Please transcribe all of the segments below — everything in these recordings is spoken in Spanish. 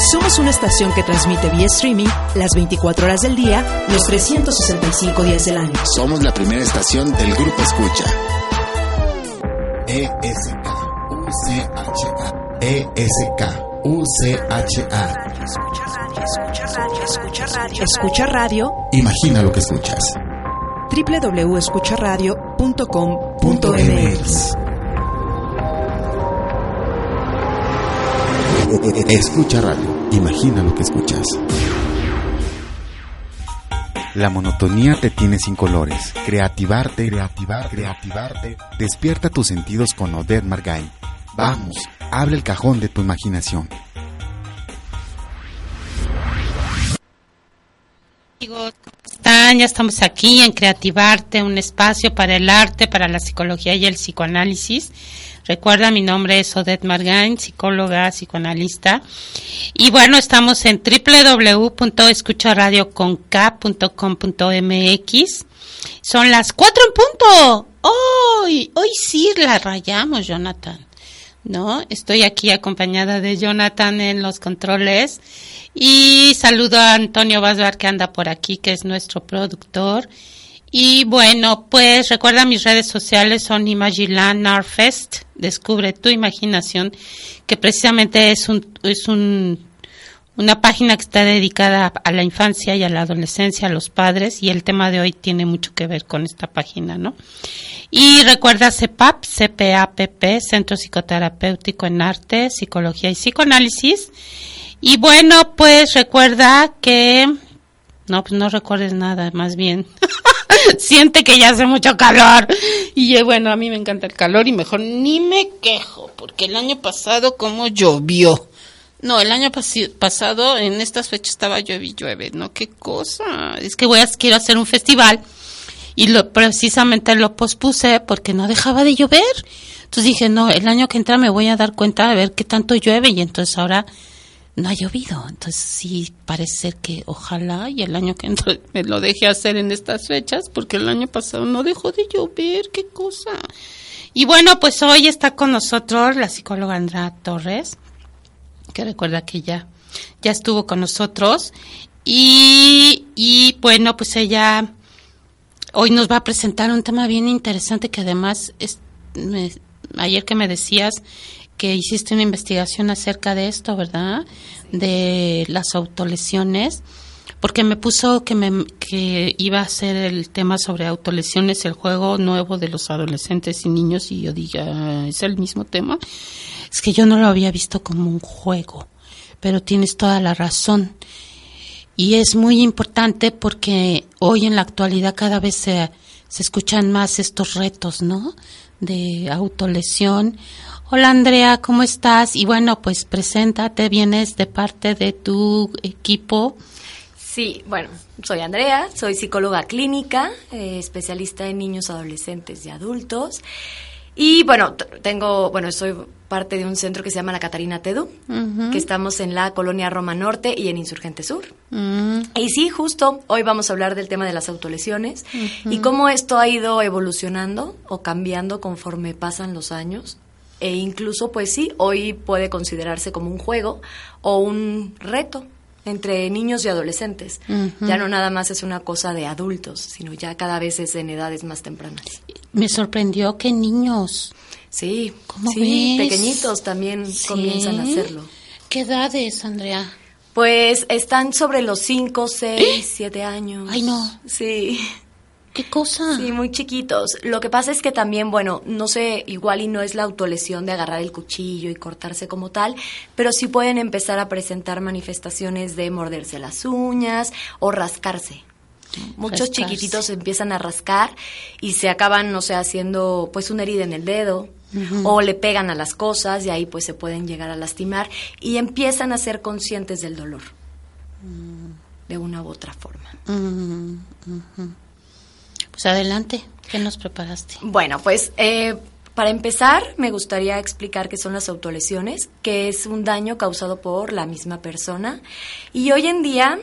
Somos una estación que transmite vía streaming las 24 horas del día, los 365 días del año. Somos la primera estación del Grupo Escucha. ESK UCHA. ESK UCHA. Escucha radio. Imagina lo que escuchas. www.escucharadio.com.mx Escucha radio. Imagina lo que escuchas. La monotonía te tiene sin colores. Creativarte, creativarte, creativarte. Despierta tus sentidos con Odette Margay. Vamos, abre el cajón de tu imaginación. Amigos, ¿cómo están? Ya estamos aquí en Creativarte, un espacio para el arte, para la psicología y el psicoanálisis. Recuerda, mi nombre es Odette Margain, psicóloga, psicoanalista. Y bueno, estamos en www.escucharadioconk.com.mx. Son las cuatro en punto. Hoy, hoy sí la rayamos, Jonathan. ¿No? Estoy aquí acompañada de Jonathan en los controles. Y saludo a Antonio Basbar que anda por aquí, que es nuestro productor. Y bueno, pues recuerda mis redes sociales son Imagiland Artfest, descubre tu imaginación, que precisamente es un, es un, una página que está dedicada a la infancia y a la adolescencia, a los padres, y el tema de hoy tiene mucho que ver con esta página, ¿no? Y recuerda CEPAP, CPAPP, Centro Psicoterapéutico en Arte, Psicología y Psicoanálisis. Y bueno, pues recuerda que, no, pues no recuerdes nada, más bien. siente que ya hace mucho calor. Y bueno, a mí me encanta el calor y mejor ni me quejo, porque el año pasado como llovió. No, el año pasado en estas fechas estaba llueve y llueve, ¿no? Qué cosa. Es que voy a, quiero hacer un festival y lo, precisamente lo pospuse porque no dejaba de llover. Entonces dije, no, el año que entra me voy a dar cuenta de ver qué tanto llueve y entonces ahora no ha llovido. Entonces sí parece que ojalá y el año que entra me lo deje hacer en estas fechas porque el año pasado no dejó de llover, qué cosa. Y bueno, pues hoy está con nosotros la psicóloga Andrea Torres, que recuerda que ya, ya estuvo con nosotros. Y, y bueno, pues ella hoy nos va a presentar un tema bien interesante que además es, me- ayer que me decías que hiciste una investigación acerca de esto, ¿verdad? De las autolesiones, porque me puso que me que iba a ser el tema sobre autolesiones, el juego nuevo de los adolescentes y niños y yo diga, ¿es el mismo tema? Es que yo no lo había visto como un juego, pero tienes toda la razón. Y es muy importante porque hoy en la actualidad cada vez se, se escuchan más estos retos, ¿no? De autolesión. Hola Andrea, ¿cómo estás? Y bueno, pues preséntate, vienes de parte de tu equipo. Sí, bueno, soy Andrea, soy psicóloga clínica, eh, especialista en niños, adolescentes y adultos. Y bueno, tengo, bueno, soy parte de un centro que se llama la Catarina Tedu, que estamos en la colonia Roma Norte y en Insurgente Sur. Mm, Y sí, justo hoy vamos a hablar del tema de las autolesiones y cómo esto ha ido evolucionando o cambiando conforme pasan los años. E incluso, pues sí, hoy puede considerarse como un juego o un reto entre niños y adolescentes. Ya no nada más es una cosa de adultos, sino ya cada vez es en edades más tempranas. Me sorprendió que niños. Sí, ¿Cómo sí, ves? pequeñitos también ¿Sí? comienzan a hacerlo. ¿Qué edades, Andrea? Pues están sobre los 5, 6, 7 años. Ay, no. Sí. ¿Qué cosa? Sí, muy chiquitos. Lo que pasa es que también, bueno, no sé, igual y no es la autolesión de agarrar el cuchillo y cortarse como tal, pero sí pueden empezar a presentar manifestaciones de morderse las uñas o rascarse. Muchos Rascarse. chiquititos empiezan a rascar y se acaban, no sé, haciendo pues una herida en el dedo o le pegan a las cosas y ahí pues se pueden llegar a lastimar y empiezan a ser conscientes del dolor de una u otra forma. Mm. Pues adelante. ¿Qué nos preparaste? Bueno, pues eh, para empezar, me gustaría explicar qué son las autolesiones, que es un daño causado por la misma persona. Y hoy en día,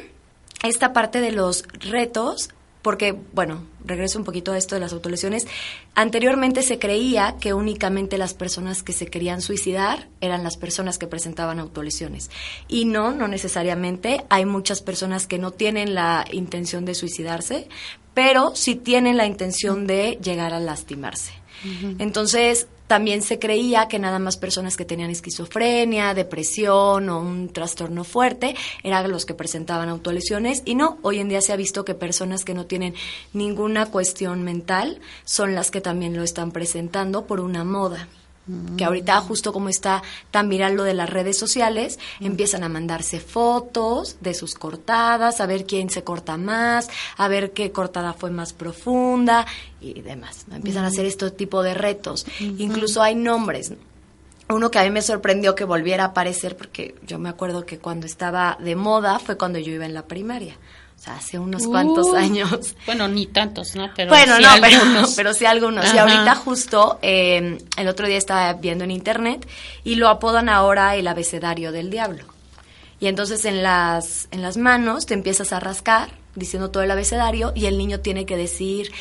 esta parte de los retos porque, bueno, regreso un poquito a esto de las autolesiones, anteriormente se creía que únicamente las personas que se querían suicidar eran las personas que presentaban autolesiones. Y no, no necesariamente. Hay muchas personas que no tienen la intención de suicidarse, pero sí tienen la intención de llegar a lastimarse. Entonces, también se creía que nada más personas que tenían esquizofrenia, depresión o un trastorno fuerte eran los que presentaban autolesiones. Y no, hoy en día se ha visto que personas que no tienen ninguna cuestión mental son las que también lo están presentando por una moda que ahorita justo como está tan viral lo de las redes sociales, empiezan a mandarse fotos de sus cortadas, a ver quién se corta más, a ver qué cortada fue más profunda y demás. Empiezan a hacer este tipo de retos. Incluso hay nombres. Uno que a mí me sorprendió que volviera a aparecer, porque yo me acuerdo que cuando estaba de moda fue cuando yo iba en la primaria o sea, hace unos cuantos años. Bueno, ni tantos, ¿no? Pero bueno, no, pero, pero, sí algunos. Y ahorita justo eh, el otro día estaba viendo en internet y lo apodan ahora el abecedario del diablo. Y entonces en las, en las manos te empiezas a rascar diciendo todo el abecedario y el niño tiene que decir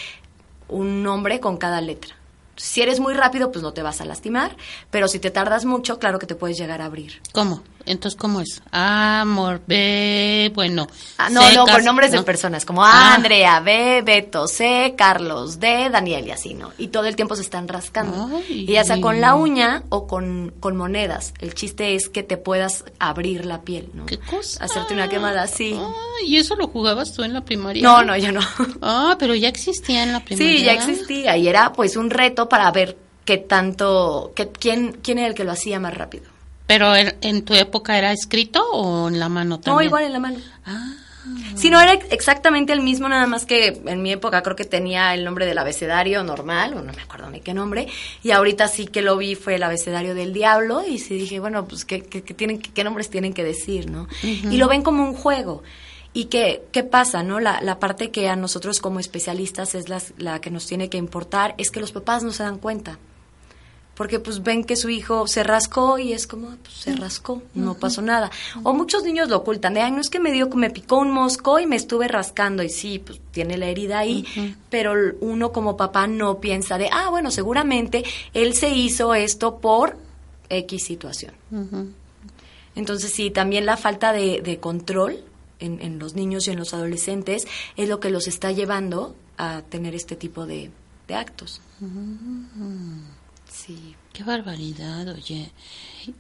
un nombre con cada letra. Si eres muy rápido, pues no te vas a lastimar, pero si te tardas mucho, claro que te puedes llegar a abrir. ¿Cómo? Entonces, ¿cómo es? Amor, B, bueno. Ah, no, no, con nombres de personas, como ah. Andrea, B, Beto, C, Carlos, D, Daniel y así, ¿no? Y todo el tiempo se están rascando. y ya sea con la uña o con, con monedas. El chiste es que te puedas abrir la piel, ¿no? ¿Qué cosa? Hacerte una quemada así. ¿Y eso lo jugabas tú en la primaria? No, no, yo no. Ah, pero ya existía en la primaria. Sí, ya existía y era pues un reto para ver qué tanto, qué, quién, quién era el que lo hacía más rápido. ¿Pero en, tu época era escrito o en la mano también? No, igual en la mano. Ah. Sí, no era exactamente el mismo, nada más que en mi época creo que tenía el nombre del abecedario normal, o no me acuerdo ni qué nombre, y ahorita sí que lo vi fue el abecedario del diablo, y sí dije, bueno, pues qué, qué, tienen, qué nombres tienen que decir, ¿no? Y lo ven como un juego. ¿Y qué, qué pasa, no? La, la parte que a nosotros como especialistas es la, la que nos tiene que importar es que los papás no se dan cuenta porque pues ven que su hijo se rascó y es como, pues se rascó, no pasó nada. O muchos niños lo ocultan, de, ay, no es que me dio, me picó un mosco y me estuve rascando y sí, pues tiene la herida ahí, pero uno como papá no piensa de, ah, bueno, seguramente él se hizo esto por X situación. Entonces sí, también la falta de, control en, en, los niños y en los adolescentes es lo que los está llevando a tener este tipo de, actos. Sí. Qué barbaridad, oye.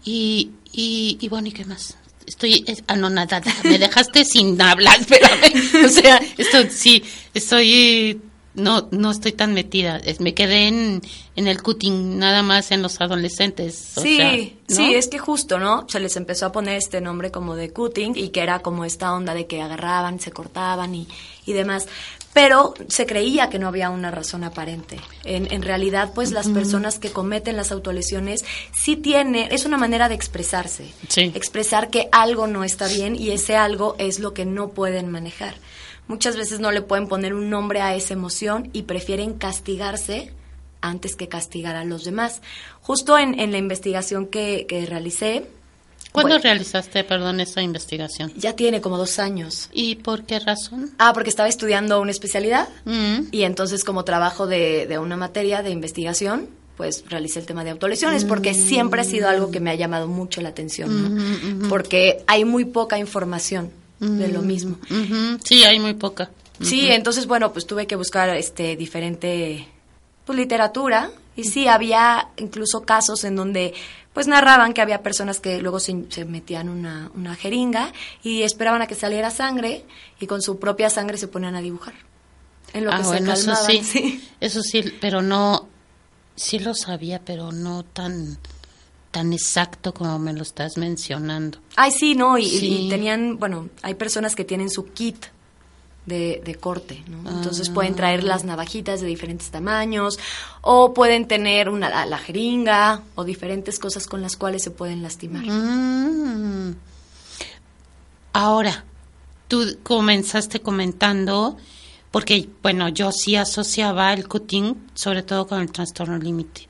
Y, y, y bueno, ¿y qué más? Estoy anonadada. Me dejaste sin hablar, espérame. O sea, esto sí, estoy no no estoy tan metida. Me quedé en, en el cutting nada más en los adolescentes. sí, sí, es que justo, ¿no? Se les empezó a poner este nombre como de cutting y que era como esta onda de que agarraban, se cortaban y, y demás pero se creía que no había una razón aparente. En, en realidad, pues las personas que cometen las autolesiones sí tiene, es una manera de expresarse, expresar que algo no está bien y ese algo es lo que no pueden manejar. Muchas veces no le pueden poner un nombre a esa emoción y prefieren castigarse antes que castigar a los demás. Justo en, en la investigación que, que realicé, ¿Cuándo realizaste, perdón, esa investigación? Ya tiene como dos años. ¿Y por qué razón? Ah, porque estaba estudiando una especialidad mm. y entonces como trabajo de, de, una materia de investigación, pues realicé el tema de autolesiones porque mm. siempre ha sido algo que me ha llamado mucho la atención, ¿no? Porque hay muy poca información de lo mismo. Sí, hay muy poca. Sí, entonces, bueno, pues tuve que buscar este diferente pues, literatura y sí, había incluso casos en donde pues narraban que había personas que luego se, metían una, una, jeringa y esperaban a que saliera sangre y con su propia sangre se ponían a dibujar. En lo ah, que se eso sí, eso sí, pero no, sí lo sabía, pero no tan tan exacto como me lo estás mencionando. Ay, sí, no, y tenían, bueno, hay personas que tienen su kit de, corte, ¿no? Entonces pueden ah. traer las navajitas de diferentes tamaños o pueden tener una, la, jeringa o diferentes cosas con las cuales se pueden lastimar. Mm. Ahora, tú comenzaste comentando porque, bueno, yo sí asociaba el cutting sobre todo con el trastorno límite,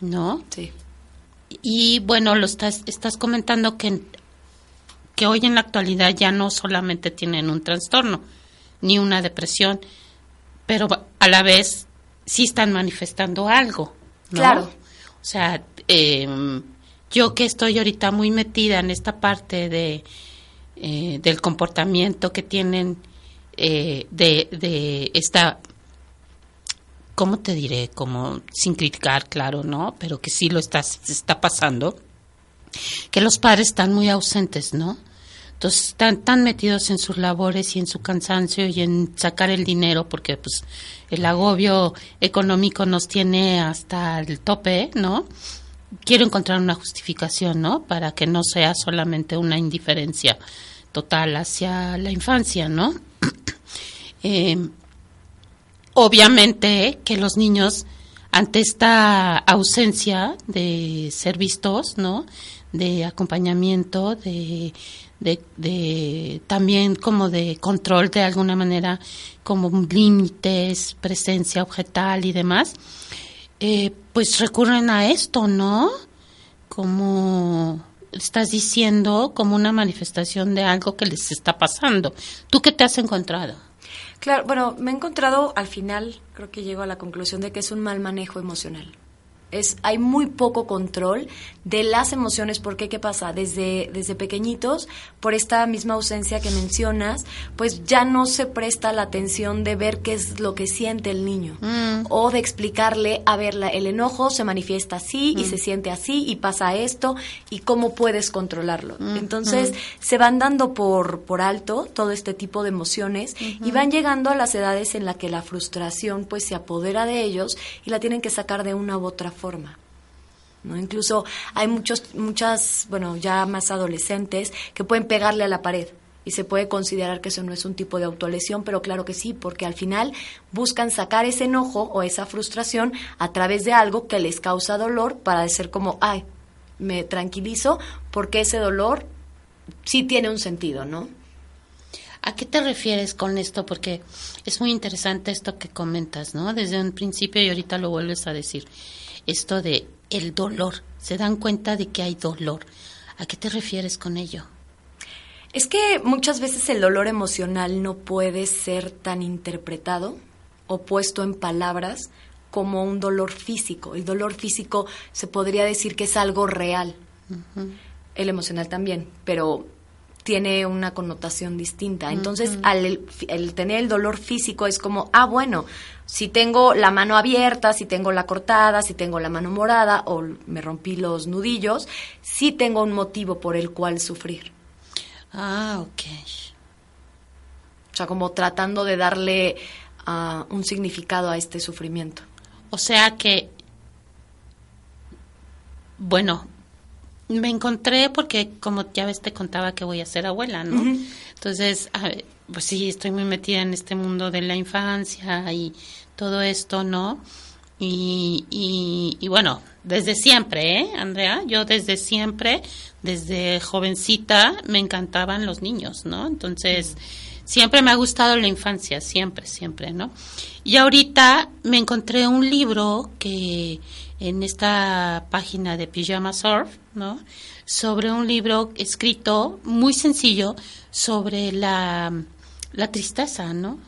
¿no? Sí. Y bueno, lo estás, estás comentando que, que hoy en la actualidad ya no solamente tienen un trastorno, ni una depresión, pero a la vez sí están manifestando algo. ¿no? Claro. O sea, eh, yo que estoy ahorita muy metida en esta parte de eh, del comportamiento que tienen eh, de, de esta ¿cómo te diré? Como sin criticar, claro, ¿no? Pero que sí lo está, está pasando, que los padres están muy ausentes, ¿no? Entonces están tan metidos en sus labores y en su cansancio y en sacar el dinero, porque pues el agobio económico nos tiene hasta el tope, ¿no? Quiero encontrar una justificación, ¿no? Para que no sea solamente una indiferencia total hacia la infancia, ¿no? eh, obviamente que los niños ante esta ausencia de ser vistos, ¿no? De acompañamiento, de, de, de también como de control de alguna manera, como límites, presencia objetal y demás, eh, pues recurren a esto, ¿no? Como estás diciendo, como una manifestación de algo que les está pasando. ¿Tú qué te has encontrado? Claro, bueno, me he encontrado al final, creo que llego a la conclusión de que es un mal manejo emocional. Es, hay muy poco control de las emociones, porque ¿qué pasa? Desde, desde pequeñitos, por esta misma ausencia que mencionas, pues ya no se presta la atención de ver qué es lo que siente el niño. Mm. O de explicarle, a ver, la- el enojo se manifiesta así y se siente así y pasa esto y cómo puedes controlarlo. Entonces, se van dando por, por alto todo este tipo de emociones y van llegando a las edades en las que la frustración pues se apodera de ellos y la tienen que sacar de una u otra forma. ¿no? Incluso hay muchos, muchas, bueno, ya más adolescentes que pueden pegarle a la pared y se puede considerar que eso no es un tipo de autolesión, pero claro que sí, porque al final buscan sacar ese enojo o esa frustración a través de algo que les causa dolor para decir como, ay, me tranquilizo porque ese dolor sí tiene un sentido, ¿no? ¿A qué te refieres con esto? Porque es muy interesante esto que comentas, ¿no? Desde un principio y ahorita lo vuelves a decir. Esto de el dolor. Se dan cuenta de que hay dolor. ¿A qué te refieres con ello? Es que muchas veces el dolor emocional no puede ser tan interpretado o puesto en palabras como un dolor físico. El dolor físico se podría decir que es algo real. El emocional también, pero tiene una connotación distinta. Entonces, al el, tener el dolor físico es como, ah, bueno, si tengo la mano abierta, si tengo la cortada, si tengo la mano morada o me rompí los nudillos, sí tengo un motivo por el cual sufrir. Ah, ok. O sea, como tratando de darle ah, un significado a este sufrimiento. O sea que, bueno, me encontré porque como ya ves te contaba que voy a ser abuela, ¿no? Entonces, ver, pues sí, estoy muy metida en este mundo de la infancia y todo esto, ¿no? Y, y, y bueno, desde siempre, ¿eh, Andrea? Yo desde siempre, desde jovencita, me encantaban los niños, ¿no? Entonces, siempre me ha gustado la infancia, siempre, siempre, ¿no? Y ahorita me encontré un libro que en esta página de Pijama Surf, ¿no? Sobre un libro escrito muy sencillo sobre la, la tristeza, ¿no?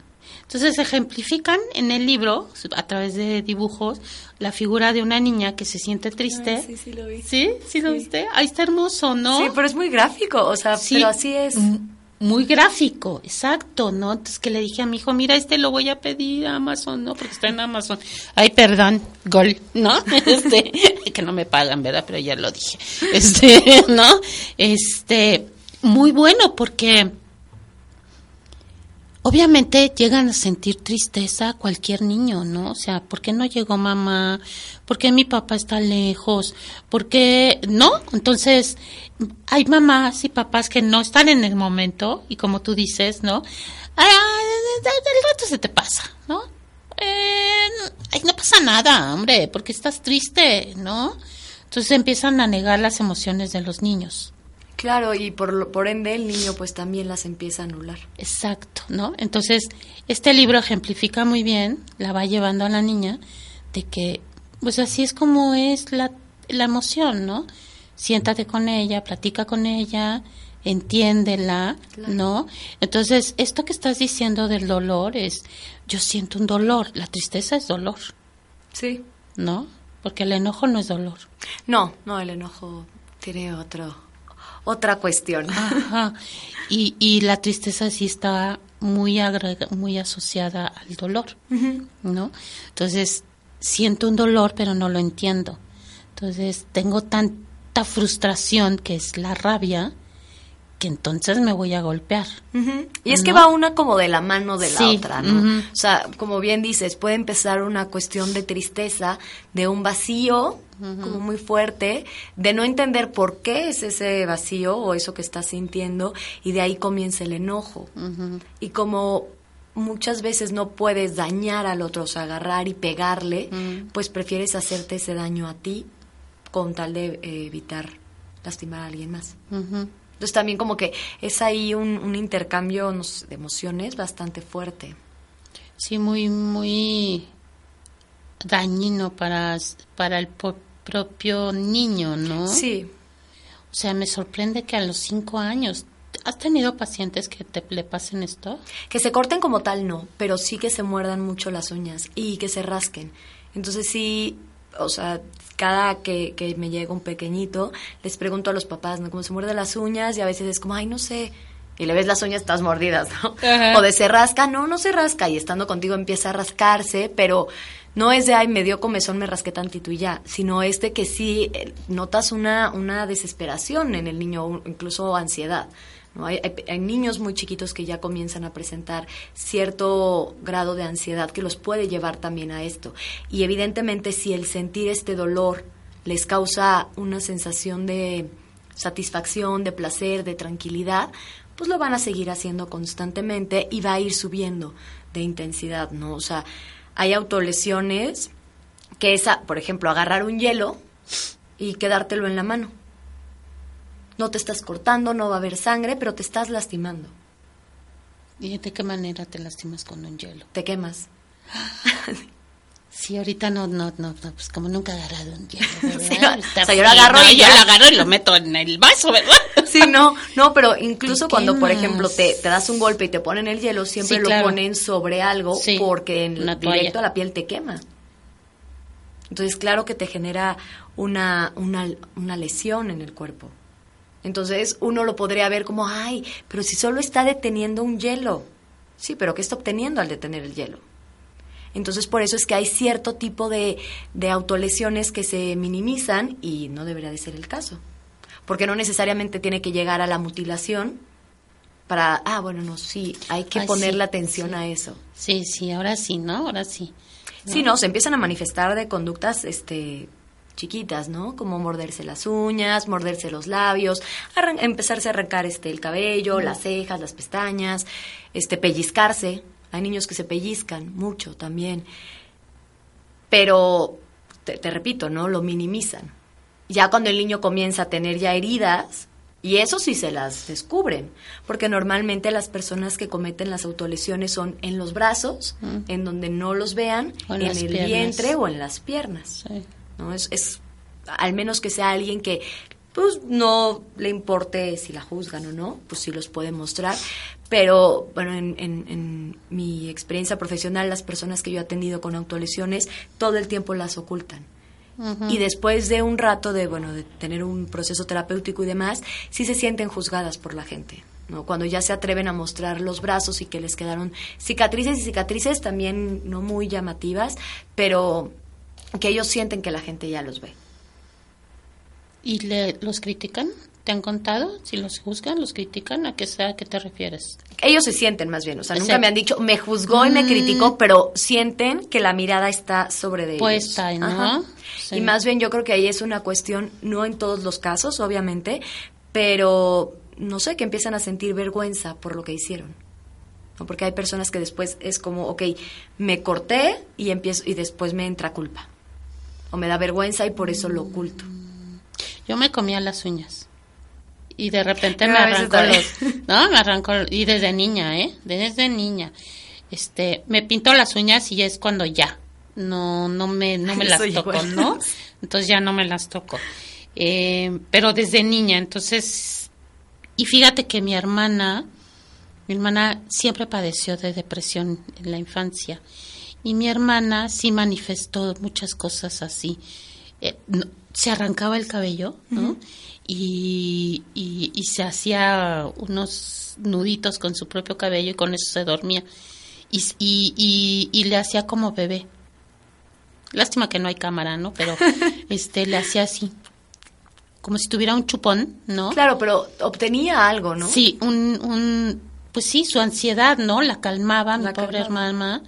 Entonces ejemplifican en el libro, a través de dibujos, la figura de una niña que se siente triste. sí, sí lo vi. ¿Sí? ¿Sí lo viste? Ahí está hermoso, ¿no? Sí, pero es muy gráfico, o sea, Sí, pero así es. m- Muy gráfico, exacto, ¿no? Entonces que le dije a mi hijo, mira, este lo voy a pedir a Amazon, ¿no? Porque está en Amazon. Ay, perdón, gol, ¿no? Este, que no me pagan, ¿verdad? Pero ya lo dije. Este, ¿no? Este, muy bueno porque obviamente llegan a sentir tristeza cualquier niño, ¿no? O sea, ¿por qué no llegó mamá? ¿Por qué mi papá está lejos? ¿Por qué no? Entonces, hay mamás y papás que no están en el momento y como tú dices, ¿no? Ah, del rato se te pasa, ¿no? Eh, no pasa nada, hombre, porque estás triste, ¿no? Entonces empiezan a negar las emociones de los niños. Claro, y por, por ende el niño pues también las empieza a anular. Exacto, ¿no? Entonces, este libro ejemplifica muy bien, la va llevando a la niña, de que, pues así es como es la, la emoción, ¿no? Siéntate con ella, platica con ella, entiéndela, ¿no? Entonces, esto que estás diciendo del dolor es, yo siento un dolor, la tristeza es dolor. Sí. ¿No? Porque el enojo no es dolor. No, no, el enojo tiene otro otra cuestión. Ajá. Y, y la tristeza sí está muy, muy asociada al dolor, ¿no? Entonces, siento un dolor, pero no lo entiendo. Entonces, tengo tanta frustración, que es la rabia, que entonces me voy a golpear. Y es que va una como de la mano de la otra, ¿no? O sea, como bien dices, puede empezar una cuestión de tristeza, de un vacío como muy fuerte, de no entender por qué es ese vacío o eso que estás sintiendo, y de ahí comienza el enojo. Y como muchas veces no puedes dañar al otro, o sea, agarrar y pegarle, pues prefieres hacerte ese daño a ti con tal de eh, evitar lastimar a alguien más. Entonces también como que es ahí un, intercambio de emociones bastante fuerte. Sí, muy, muy dañino para, para el propio niño, ¿no? Sí. O sea, me sorprende que a los cinco años ¿Has tenido pacientes que te le pasen esto? Que se corten como tal, no, pero sí que se muerdan mucho las uñas y que se rasquen. Entonces sí, o sea, cada que, que me llega un pequeñito, les pregunto a los papás, ¿no? Cómo se muerde las uñas y a veces es como, ay, no sé. Y le ves las uñas, estás mordidas, ¿no? O de se rasca, no, no se rasca. Y estando contigo empieza a rascarse, pero no es de, ay, me dio comezón, me rasqué tantito y ya, sino este que sí eh, notas una, una desesperación en el niño, incluso ansiedad. Hay, hay, niños muy chiquitos que ya comienzan a presentar cierto grado de ansiedad que los puede llevar también a esto. Y evidentemente si el sentir este dolor les causa una sensación de satisfacción, de placer, de tranquilidad, pues lo van a seguir haciendo constantemente y va a ir subiendo de intensidad, ¿no? O sea, hay autolesiones que esa, por ejemplo, agarrar un hielo y quedártelo en la mano. No te estás cortando, no va a haber sangre, pero te estás lastimando. ¿Y de qué manera te lastimas con un hielo? Te quemas. Sí, ahorita no, no, no, pues como nunca he agarrado un hielo, o sea, yo lo agarro y yo lo agarro y lo meto en el vaso, ¿verdad? sí, no, no, pero incluso cuando, por ejemplo, te, te, das un golpe y te ponen el hielo, siempre lo ponen sobre algo porque en directo a la piel te quema. Entonces, claro que te genera una, una, una lesión en el cuerpo. Entonces, uno lo podría ver como, ay, pero si solo está deteniendo un hielo. Sí, pero ¿qué está obteniendo al detener el hielo? Entonces, por eso es que hay cierto tipo de, de autolesiones que se minimizan y no debería de ser el caso. Porque no necesariamente tiene que llegar a la mutilación para, ah, bueno, no, sí, hay que poner la atención a eso. Sí, sí, ahora sí, ¿no? Ahora sí. Sí, no, se empiezan a manifestar de conductas este, chiquitas, ¿no? Como morderse las uñas, morderse los labios, empezarse a arrancar este, el cabello, las cejas, las pestañas, este, pellizcarse, hay niños que se pellizcan mucho también. Pero, te, repito, ¿no? Lo minimizan. Ya cuando el niño comienza a tener ya heridas, y eso sí se las descubren, porque normalmente las personas que cometen las autolesiones son en los brazos, en donde no los vean, en, el vientre o en las piernas. ¿no? Es, es, al menos que sea alguien que pues no le importe si la juzgan o no, pues sí los puede mostrar. Pero bueno, en, en, mi experiencia profesional, las personas que yo he atendido con autolesiones, todo el tiempo las ocultan. Y después de un rato de, bueno, de tener un proceso terapéutico y demás, sí se sienten juzgadas por la gente. ¿no? Cuando ya se atreven a mostrar los brazos y que les quedaron cicatrices y cicatrices también no muy llamativas, pero que ellos sienten que la gente ya los ve. ¿Y le, los critican? ¿Te han contado? Si los juzgan, los critican, ¿a qué, a qué te refieres? Ellos se sienten más bien, o sea, nunca me han dicho, me juzgó y me mm. criticó, pero sienten que la mirada está sobre de ellos. Puesta, ¿no? Y más bien yo creo que ahí es una cuestión, no en todos los casos, obviamente, pero no sé, que empiezan a sentir vergüenza por lo que hicieron. ¿no? Porque hay personas que después es como, ok, me corté y empiezo y después me entra culpa. O me da vergüenza y por eso lo oculto. Yo me comía las uñas y de repente me No, arrancó los, no, me arrancó, y desde niña, ¿eh? Desde niña. Este, me pinto las uñas y es cuando ya, no, no me, no me Ay, las toco, igual. ¿no? Entonces ya no me las toco. Eh, pero desde niña, entonces, y fíjate que mi hermana, mi hermana siempre padeció de depresión en la infancia. Y mi hermana sí manifestó muchas cosas así. Eh, no- se arrancaba el cabello, ¿no? y, y, y se hacía unos nuditos con su propio cabello y con eso se dormía. Y, y, y, y le hacía como bebé. Lástima que no hay cámara, ¿no? Pero este le hacía así. Como si tuviera un chupón, ¿no? Claro, pero obtenía algo, ¿no? Sí, un, un, pues sí, su ansiedad, ¿no? La calmaba, mi pobre calmaba. hermana.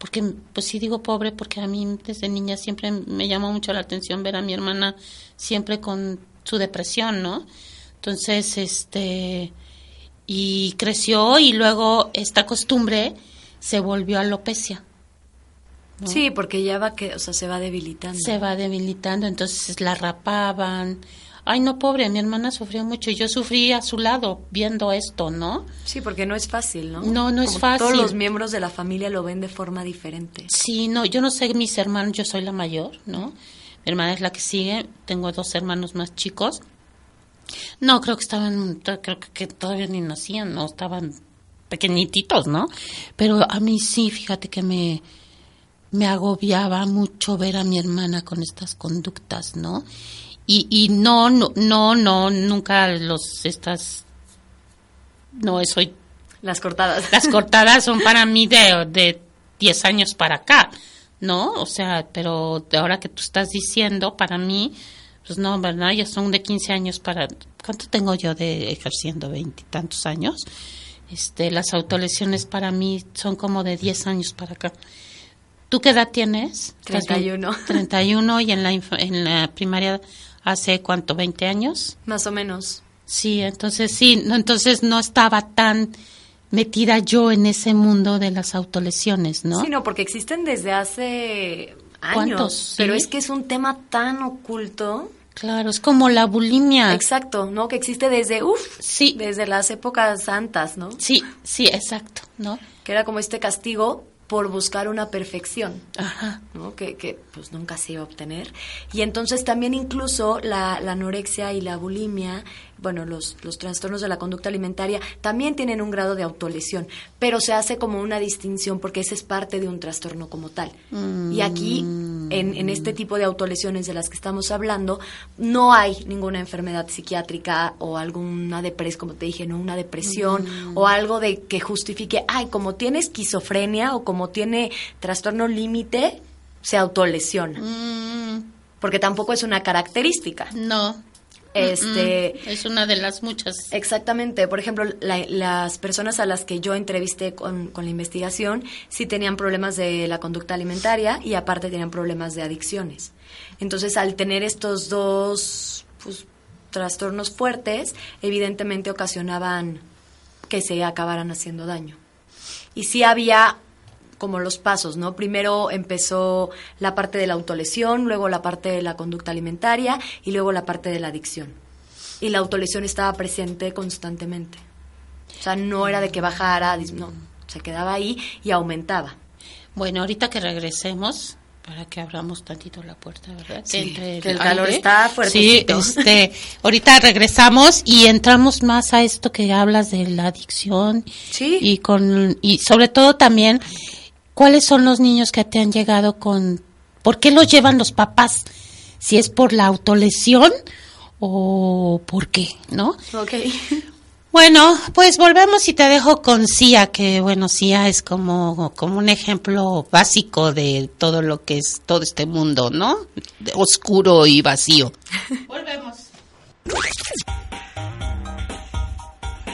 Porque, pues sí digo pobre, porque a mí desde niña siempre me llamó mucho la atención ver a mi hermana siempre con su depresión, ¿no? Entonces, este, y creció y luego esta costumbre se volvió alopecia. ¿no? Sí, porque ya va que, o sea, se va debilitando. se va debilitando, entonces la rapaban. Ay, no, pobre, mi hermana sufrió mucho y yo sufrí a su lado viendo esto, ¿no? Sí, porque no es fácil, ¿no? No, no es fácil. Todos los miembros de la familia lo ven de forma diferente. Sí, no, yo no sé mis hermanos, yo soy la mayor, ¿no? Mi hermana es la que sigue, tengo dos hermanos más chicos. No, creo que estaban, creo que, que todavía ni nacían, no, estaban pequeñititos, ¿no? Pero a mí sí, fíjate que me, me agobiaba mucho ver a mi hermana con estas conductas, ¿no? Y, y no, no, no, no, nunca los, estas, no, soy Las cortadas. las cortadas son para mí de, de 10 años para acá, ¿no? O sea, pero de ahora que tú estás diciendo, para mí, pues no, ¿verdad? Ya son de 15 años para... ¿Cuánto tengo yo de ejerciendo? Veintitantos años. Este, las autolesiones para mí son como de 10 años para acá. ¿Tú qué edad tienes? ¿Estás bien? 31. 31 y en la, en la primaria hace cuánto, 20 años? Más o menos. Sí, entonces sí, no, entonces no estaba tan metida yo en ese mundo de las autolesiones, ¿no? Sí, no, porque existen desde hace años. ¿Cuántos? Pero es que es un tema tan oculto. Claro, es como la bulimia. Exacto, ¿no? Que existe desde, uff, Sí. desde las épocas santas, ¿no? Sí, sí, exacto, ¿no? Que era como este castigo por buscar una perfección. Ajá. ¿no? que, que pues nunca se iba a obtener. Y entonces también incluso la, la anorexia y la bulimia, bueno, los, los trastornos de la conducta alimentaria también tienen un grado de autolesión, pero se hace como una distinción porque ese es parte de un trastorno como tal. Y aquí, en, en este tipo de autolesiones de las que estamos hablando, no hay ninguna enfermedad psiquiátrica o alguna depresión, como te dije, ¿no? Una depresión o algo de que justifique, ay, como tiene esquizofrenia o como tiene trastorno límite, se autolesiona. Mm, Porque tampoco es una característica. no. Este. Es una de las muchas. Exactamente. Por ejemplo, la- las personas a las que yo entrevisté con, con la investigación sí tenían problemas de la conducta alimentaria y aparte tenían problemas de adicciones. Entonces, al tener estos dos pues, trastornos fuertes, evidentemente ocasionaban que se acabaran haciendo daño. Y sí había como los pasos, ¿no? Primero empezó la parte de la autolesión, luego la parte de la conducta alimentaria y luego la parte de la adicción. Y la autolesión estaba presente constantemente. O sea, no era de que bajara, no, se quedaba ahí y aumentaba. Bueno, ahorita que regresemos, para que abramos tantito la puerta, ¿verdad? Sí, entre que el calor está Sí, fuertecito. este, ahorita regresamos y entramos más a esto que hablas de la adicción Sí. y con y sobre todo también cuáles son los niños que te han llegado con por qué los llevan los papás si es por la autolesión o por qué, ¿no? Ok. Bueno, pues volvemos y te dejo con Cia, que bueno, Cia es como, como un ejemplo básico de todo lo que es todo este mundo, ¿no? Oscuro y vacío. Volvemos.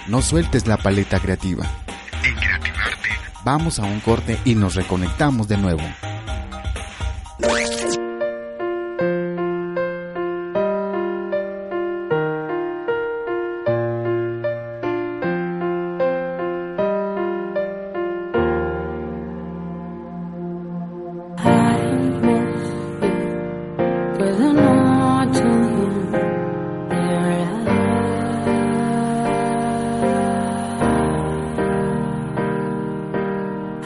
No sueltes la paleta creativa. Vamos a un corte y nos reconectamos de nuevo.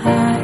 I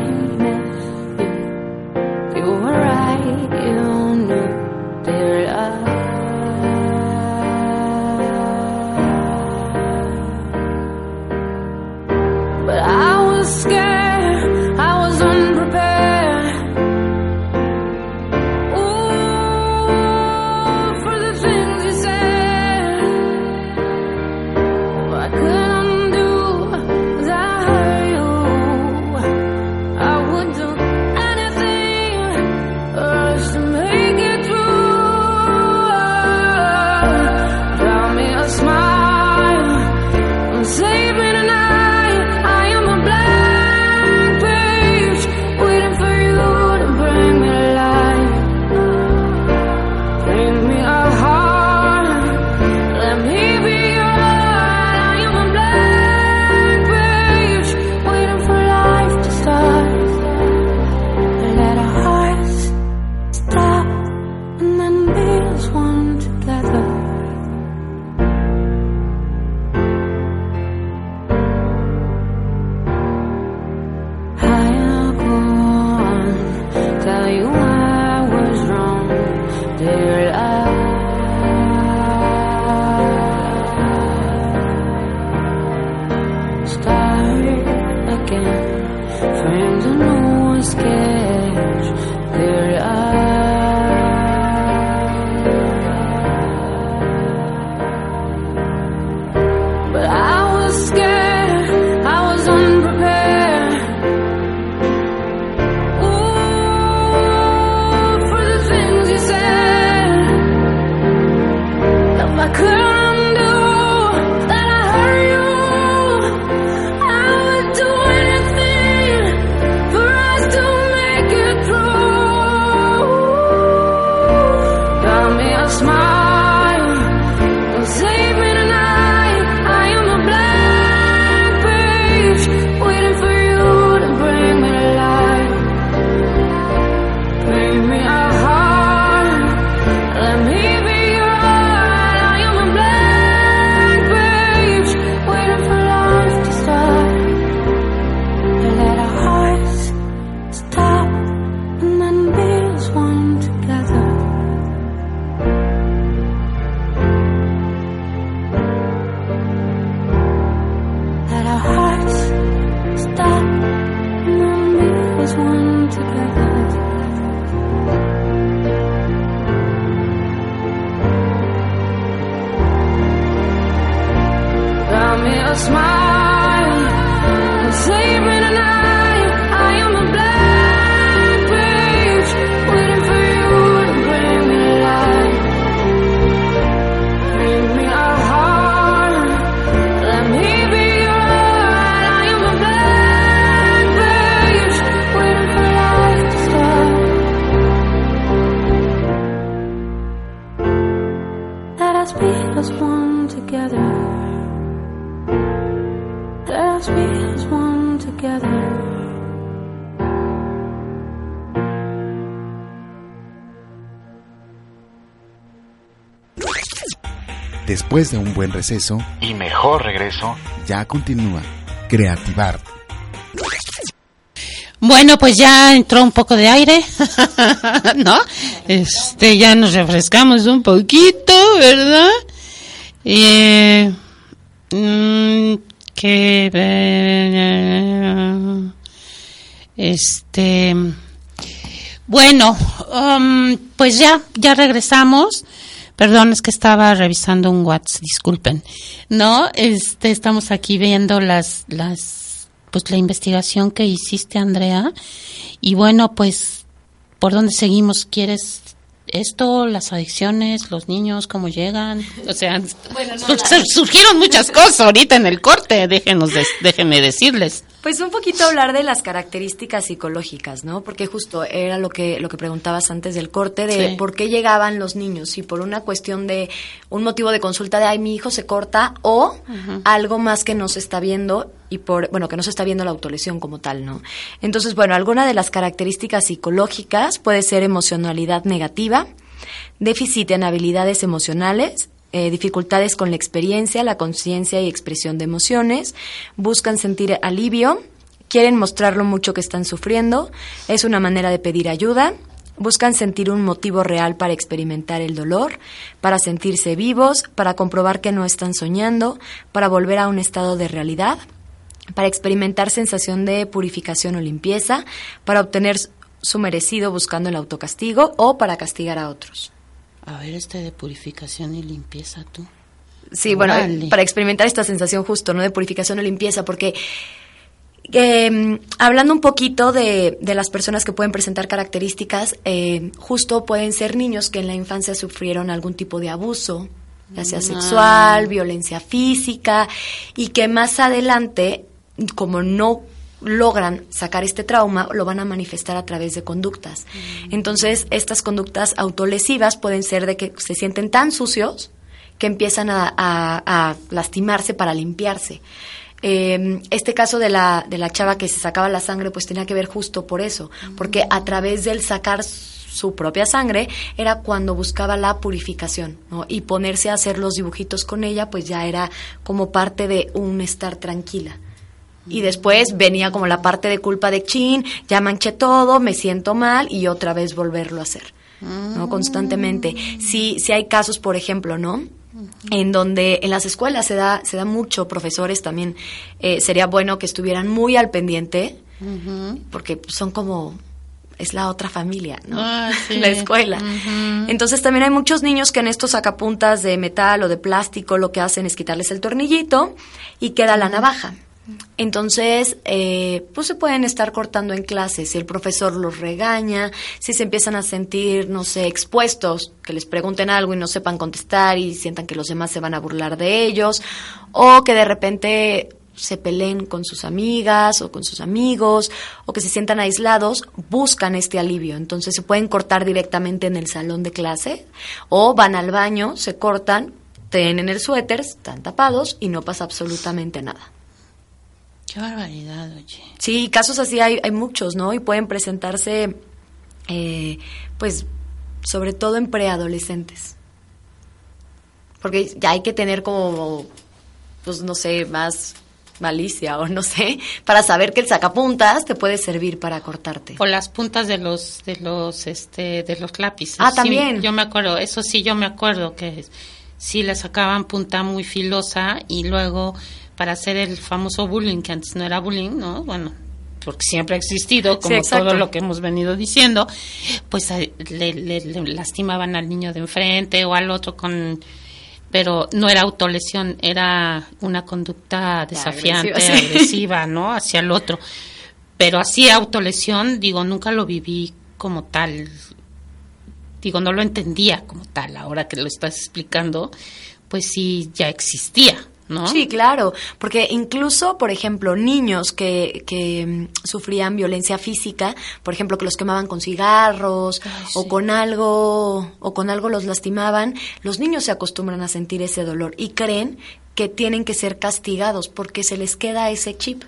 Después de un buen receso y mejor regreso, ya continúa Creativar. Bueno, pues ya entró un poco de aire, ¿no? Este, ya nos refrescamos un poquito, ¿verdad? Eh, mm, que este bueno um, pues ya ya regresamos Perdón, es que estaba revisando un WhatsApp, disculpen. No, este, estamos aquí viendo las, las, pues la investigación que hiciste, Andrea. Y bueno, pues, ¿por dónde seguimos? ¿Quieres esto, las adicciones, los niños, cómo llegan? O sea, surgieron muchas cosas ahorita en el corte, déjenos, déjenme decirles. Pues un poquito hablar de las características psicológicas, ¿no? Porque justo era lo que lo que preguntabas antes del corte de por qué llegaban los niños, si por una cuestión de un motivo de consulta de ay mi hijo se corta o algo más que no se está viendo y por bueno que no se está viendo la autolesión como tal, ¿no? Entonces bueno alguna de las características psicológicas puede ser emocionalidad negativa, déficit en habilidades emocionales, eh, dificultades con la experiencia, la conciencia y expresión de emociones, buscan sentir alivio, quieren mostrar lo mucho que están sufriendo, es una manera de pedir ayuda, buscan sentir un motivo real para experimentar el dolor, para sentirse vivos, para comprobar que no están soñando, para volver a un estado de realidad, para experimentar sensación de purificación o limpieza, para obtener su merecido buscando el autocastigo o para castigar a otros. A ver, este de purificación y limpieza, tú. Sí, bueno, para experimentar esta sensación justo, ¿no? De purificación o limpieza, porque em, hablando un poquito de, de, las personas que pueden presentar características, eh, justo pueden ser niños que en la infancia sufrieron algún tipo de abuso, ya sea ah. sexual, violencia física, y que más adelante, como no logran sacar este trauma, lo van a manifestar a través de conductas. Mm. Entonces, estas conductas autolesivas pueden ser de que se sienten tan sucios que empiezan a, lastimarse para limpiarse. Em, este caso de la, de la chava que se sacaba la sangre, pues tenía que ver justo por eso, porque a través del sacar su propia sangre era cuando buscaba la purificación, Y ponerse a hacer los dibujitos con ella, pues ya era como parte de un estar tranquila y después venía como la parte de culpa de chin, ya manché todo, me siento mal y otra vez volverlo a hacer, ¿no? Ah. Constantemente. Si, si hay casos, por ejemplo, ¿no? en donde en las escuelas se da se da mucho profesores también eh, sería bueno que estuvieran muy al pendiente porque son como es la otra familia, ¿no? Ah, la escuela. Entonces también hay muchos niños que en estos sacapuntas de metal o de plástico lo que hacen es quitarles el tornillito y queda la navaja. Entonces, eh, pues se pueden estar cortando en clase, si el profesor los regaña, si se empiezan a sentir, no sé, expuestos, que les pregunten algo y no sepan contestar y sientan que los demás se van a burlar de ellos, o que de repente se peleen con sus amigas o con sus amigos, o que se sientan aislados, buscan este alivio. Entonces se pueden cortar directamente en el salón de clase, o van al baño, se cortan, tienen el suéter, están tapados y no pasa absolutamente nada. Qué barbaridad, oye. Sí, casos así hay, hay muchos, ¿no? Y pueden presentarse, eh, pues, sobre todo en preadolescentes. Porque ya hay que tener como, pues, no sé, más malicia o no sé, para saber que el sacapuntas te puede servir para cortarte. O las puntas de los, de los, este, de los lápices. Ah, también. yo me acuerdo, eso sí, yo me acuerdo que sí le sacaban punta muy filosa y luego para hacer el famoso bullying, que antes no era bullying, ¿no? Bueno, porque siempre ha existido, como todo lo que hemos venido diciendo, pues le, le, lastimaban al niño de enfrente o al otro con pero no era autolesión, era una conducta desafiante, agresiva, ¿no? Hacia el otro. Pero así autolesión, digo, nunca lo viví como tal. Digo, no lo entendía como tal. Ahora que lo estás explicando, pues sí, ya existía. ¿No? Sí, claro, porque incluso, por ejemplo, niños que, que mm, sufrían violencia física, por ejemplo, que los quemaban con cigarros o con algo o con algo los lastimaban, los niños se acostumbran a sentir ese dolor y creen que tienen que ser castigados porque se les queda ese chip.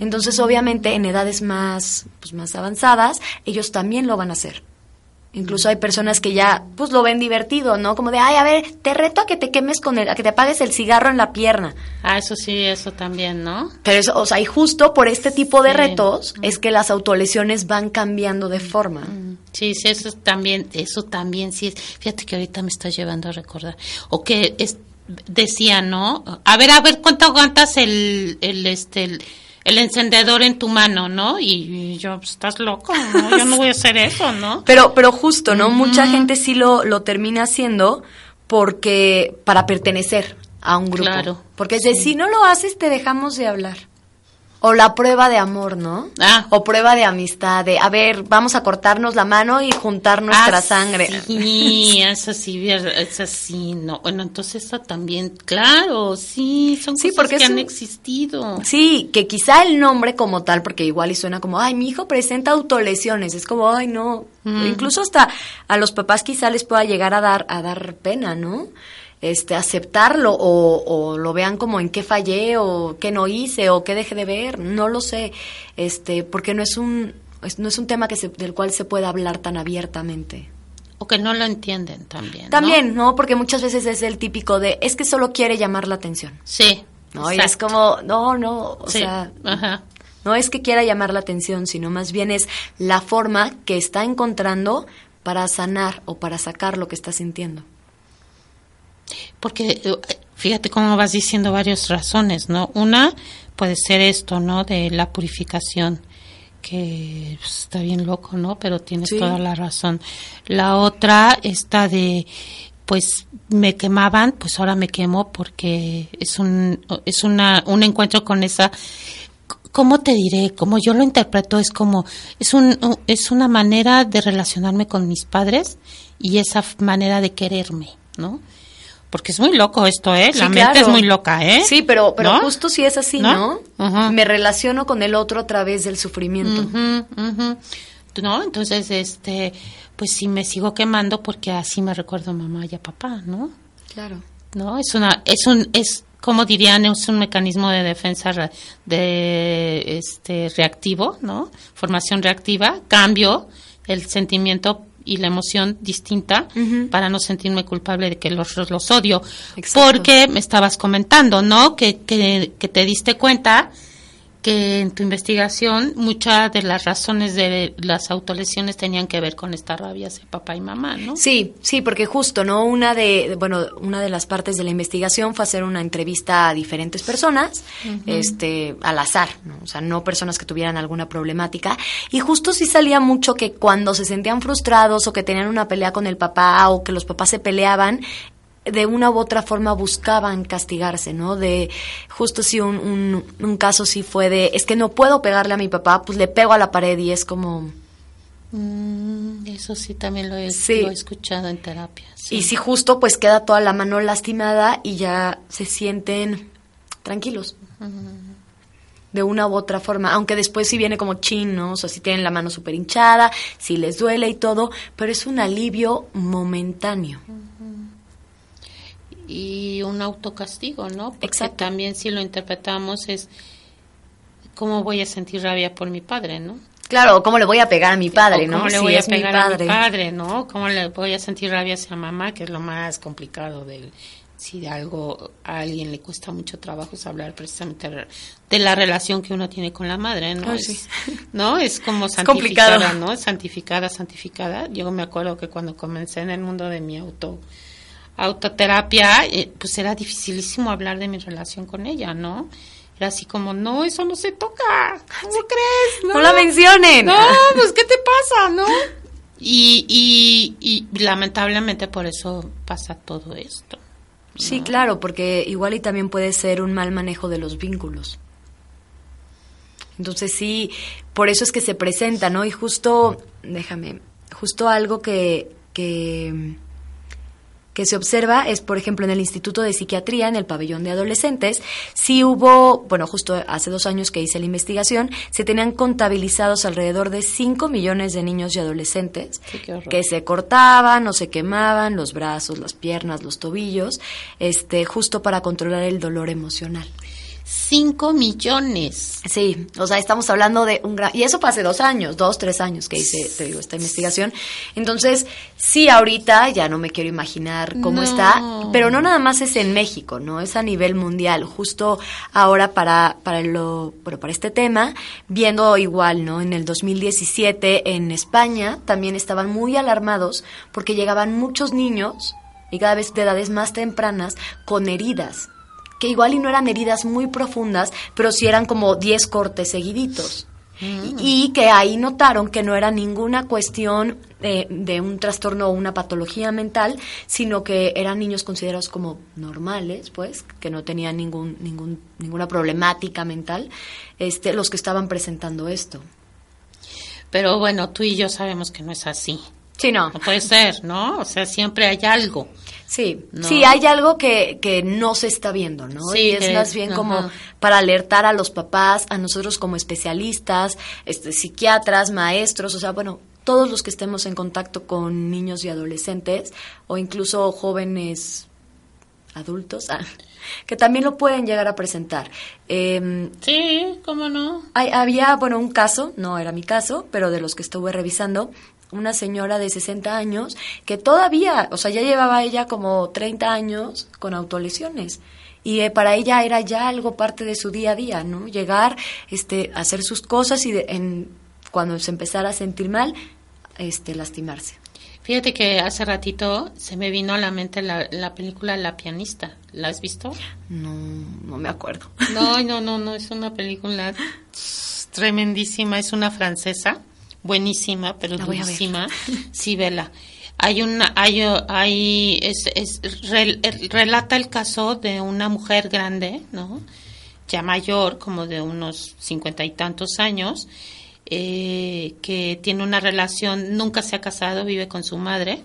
Entonces, obviamente, en edades más, pues, más avanzadas, ellos también lo van a hacer. Incluso hay personas que ya, pues, lo ven divertido, ¿no? Como de, ay, a ver, te reto a que te quemes con el, a que te apagues el cigarro en la pierna. Ah, eso sí, eso también, ¿no? Pero eso, o sea, y justo por este tipo de retos es que las autolesiones van cambiando de forma. Sí, sí, eso también, eso también sí es. Fíjate que ahorita me está llevando a recordar. O que es, decía, ¿no? A ver, a ver, ¿cuánto aguantas el, el, este, el, el encendedor en tu mano, ¿no? Y, yo, pues, estás loco, ¿no? Yo no voy a hacer eso, ¿no? Pero, pero justo, ¿no? Mucha gente sí lo, lo termina haciendo porque, para pertenecer a un grupo. Claro. Porque si no lo haces, te dejamos de hablar. O la prueba de amor, ¿no? Ah. O prueba de amistad, de, a ver, vamos a cortarnos la mano y juntar nuestra ah, sangre. Sí, eso sí, eso sí, no. Bueno, entonces eso también, claro, sí, son cosas porque que han existido. Sí, que quizá el nombre como tal, porque igual y suena como, ay, mi hijo presenta autolesiones, es como, ay, no. Incluso hasta a los papás quizá les pueda llegar a dar, a dar pena, ¿no? Este, aceptarlo o, o, lo vean como en qué fallé o qué no hice o qué dejé de ver, no lo sé, este, porque no es un, no es un tema que del cual se pueda hablar tan abiertamente. O que no lo entienden también. También, ¿no? Porque muchas veces es el típico de, es que solo quiere llamar la atención. Sí. ¿No? Y es como, no, no, o sea, no es que quiera llamar la atención, sino más bien es la forma que está encontrando para sanar o para sacar lo que está sintiendo. Porque eh, fíjate cómo vas diciendo varias razones, ¿no? Una puede ser esto, ¿no? De la purificación, que pues, está bien loco, ¿no? Pero tienes toda la razón. La otra está de, pues me quemaban, pues ahora me quemo porque es un, es una, un encuentro con esa ¿cómo te diré? Como yo lo interpreto, es como, es, un, es una manera de relacionarme con mis padres y esa manera de quererme, ¿no? Porque es muy loco esto, ¿eh? la mente es muy loca, ¿eh? Sí, pero, pero justo si es así, ¿no? Me relaciono con el otro a través del sufrimiento. ¿No? Entonces, este, pues sí me sigo quemando porque así me recuerdo a mamá y a papá, ¿no? Claro. ¿No? Es una, es un, es, como dirían, es un mecanismo de defensa de, este, reactivo, ¿no? Formación reactiva, cambio el sentimiento y la emoción distinta para no sentirme culpable de que los, los odio. Porque me estabas comentando, ¿no? Que, que, que te diste cuenta que en tu investigación muchas de las razones de las autolesiones tenían que ver con esta rabia hacia papá y mamá, ¿no? Sí, sí, porque justo, ¿no? Una de, bueno, una de las partes de la investigación fue hacer una entrevista a diferentes personas, este, al azar, ¿no? O sea, no personas que tuvieran alguna problemática. Y justo sí salía mucho que cuando se sentían frustrados o que tenían una pelea con el papá o que los papás se peleaban, de una u otra forma buscaban castigarse, ¿no? De justo si un, un, caso sí fue de, es que no puedo pegarle a mi papá, pues le pego a la pared y es como... Mm, eso sí también lo he, escuchado en terapia. Y si justo pues queda toda la mano lastimada y ya se sienten tranquilos. De una u otra forma, aunque después sí viene como chin, ¿no? O sea, si tienen la mano súper hinchada, si les duele y todo, pero es un alivio momentáneo y un autocastigo, ¿no? Porque también si lo interpretamos es cómo voy a sentir rabia por mi padre, ¿no? Claro, cómo le voy a pegar a mi padre, ¿no? ¿Cómo le voy a pegar a mi padre, ¿no? ¿Cómo le voy a sentir rabia hacia mamá, que es lo más complicado del si de algo a alguien le cuesta mucho trabajo es hablar precisamente de la relación que uno tiene con la madre, ¿no? es, ¿no? Es como santificada, ¿no? Santificada, santificada. Yo me acuerdo que cuando comencé en el mundo de mi auto autoterapia, eh, pues era dificilísimo hablar de mi relación con ella, ¿no? Era así como, no, eso no se toca. ¿Cómo crees? No, la mencionen. No, pues, ¿qué te pasa, no? Y, y, y lamentablemente por eso pasa todo esto. Sí, claro, porque igual y también puede ser un mal manejo de los vínculos. Entonces sí, por eso es que se presenta, ¿no? Y justo, déjame, justo algo que, que, que se observa es, por ejemplo, en el Instituto de Psiquiatría, en el pabellón de adolescentes, sí hubo, bueno, justo hace dos años que hice la investigación, se tenían contabilizados alrededor de 5 millones de niños y adolescentes Sí, que se cortaban o se quemaban los brazos, las piernas, los tobillos, este, justo para controlar el dolor emocional. Cinco millones. Sí, o sea, estamos hablando de un gran... Y eso hace dos años, dos, tres años que hice, te digo, esta investigación. Entonces, sí, ahorita ya no me quiero imaginar cómo No. está, pero no nada más es en México, ¿no? Es a nivel mundial. Justo ahora para, para, lo, bueno, para este tema, viendo igual, ¿no? En el 2017 en España también estaban muy alarmados porque llegaban muchos niños y cada vez de edades más tempranas con heridas que igual y no eran heridas muy profundas, pero sí eran como 10 cortes seguiditos. Y, y que ahí notaron que no era ninguna cuestión eh, de un trastorno o una patología mental, sino que eran niños considerados como normales, pues, que no tenían ningún, ningún, ninguna problemática mental, este, los que estaban presentando esto. Pero bueno, tú y yo sabemos que no es así. Sí, no. No puede ser, ¿no? O sea, siempre hay algo. Sí, ¿No? sí, hay algo que, que no se está viendo, ¿no? Sí, y es más bien como ajá. para alertar a los papás, a nosotros como especialistas, este, psiquiatras, maestros, o sea, bueno, todos los que estemos en contacto con niños y adolescentes o incluso jóvenes adultos, ah, que también lo pueden llegar a presentar. Em, Sí, ¿cómo no? hay- había, bueno, un caso, no era mi caso, pero de los que estuve revisando, una señora de 60 años que todavía, o sea, ya llevaba ella como 30 años con autolesiones. Y eh, para ella era ya algo parte de su día a día, ¿no? Llegar, este, hacer sus cosas y de- en, cuando se empezara a sentir mal, este, lastimarse. Fíjate que hace ratito se me vino a la mente la, la película La pianista. ¿La has visto? No, no me acuerdo. No, no, no, no, es una película tremendísima, es una francesa, buenísima, pero La durísima. Sí, vela. Hay una, hay, hay, es, es, rel- el- relata el caso de una mujer grande, ¿no? Ya mayor, como de unos cincuenta y tantos años, eh, que tiene una relación, nunca se ha casado, vive con su madre,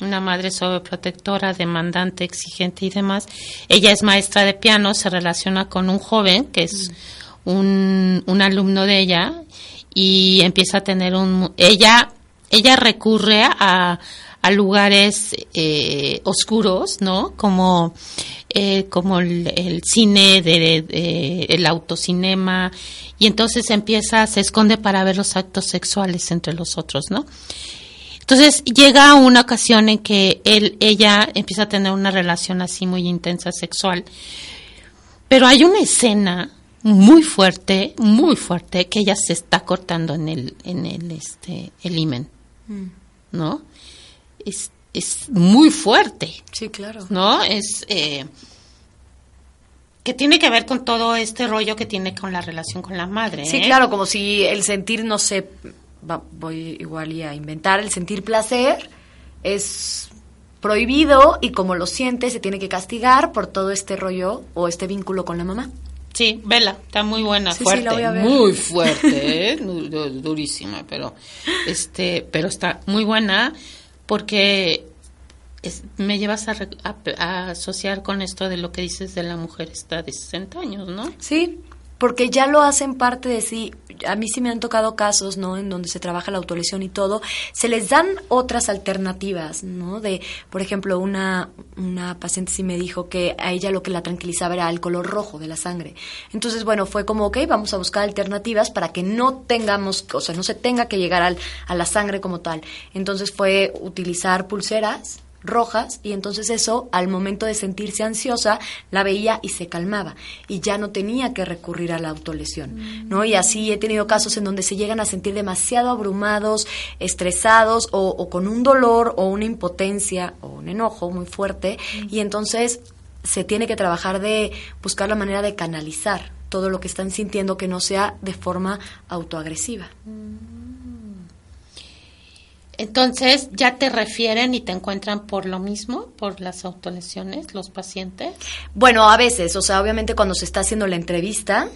una madre sobreprotectora, demandante, exigente y demás. Ella es maestra de piano, se relaciona con un joven que es un, un alumno de ella y empieza a tener un... Ella, ella recurre a, a lugares eh, oscuros, ¿no? Como, eh, como el, cine, de, de- el autocinema, y entonces empieza, se esconde para ver los actos sexuales entre los otros, ¿no? Entonces llega una ocasión en que él, ella empieza a tener una relación así muy intensa sexual, pero hay una escena muy fuerte, muy fuerte, que ella se está cortando en el, en el, este, el himen, ¿no? Es, es muy fuerte, Sí, claro. ¿no? Es, eh, que tiene que ver con todo este rollo que tiene con la relación con la madre. Sí, ¿eh? claro, como si el sentir, no sé, va- voy igual y a inventar, el sentir placer es prohibido y como lo siente se tiene que castigar por todo este rollo o este vínculo con la mamá. Sí, vela, está muy buena, Sí, sí, fuerte, la voy a ver. muy fuerte, ¿eh? Du- du- durísima, pero este, pero está muy buena porque es- me llevas a, re- a- a asociar con esto de lo que dices de la mujer está de 60 años, ¿no? Sí, porque ya lo hacen parte de sí. A mí sí me han tocado casos, ¿no? En donde se trabaja la autolesión y todo. Se les dan otras alternativas, ¿no? De, por ejemplo, una, una paciente sí me dijo que a ella lo que la tranquilizaba era el color rojo de la sangre. Entonces, bueno, fue como, ok, vamos a buscar alternativas para que no tengamos, o sea, no se tenga que llegar al, a la sangre como tal. Entonces fue utilizar pulseras rojas y entonces eso al momento de sentirse ansiosa la veía y se calmaba y ya no tenía que recurrir a la autolesión, ¿no? Y así he tenido casos en donde se llegan a sentir demasiado abrumados, estresados o, o con un dolor o una impotencia o un enojo muy fuerte y entonces se tiene que trabajar de buscar la manera de canalizar todo lo que están sintiendo que no sea de forma autoagresiva. Entonces, ¿ya te refieren y te encuentran por lo mismo, por las autolesiones, los pacientes? Bueno, a veces, o sea, obviamente cuando se está haciendo la entrevista,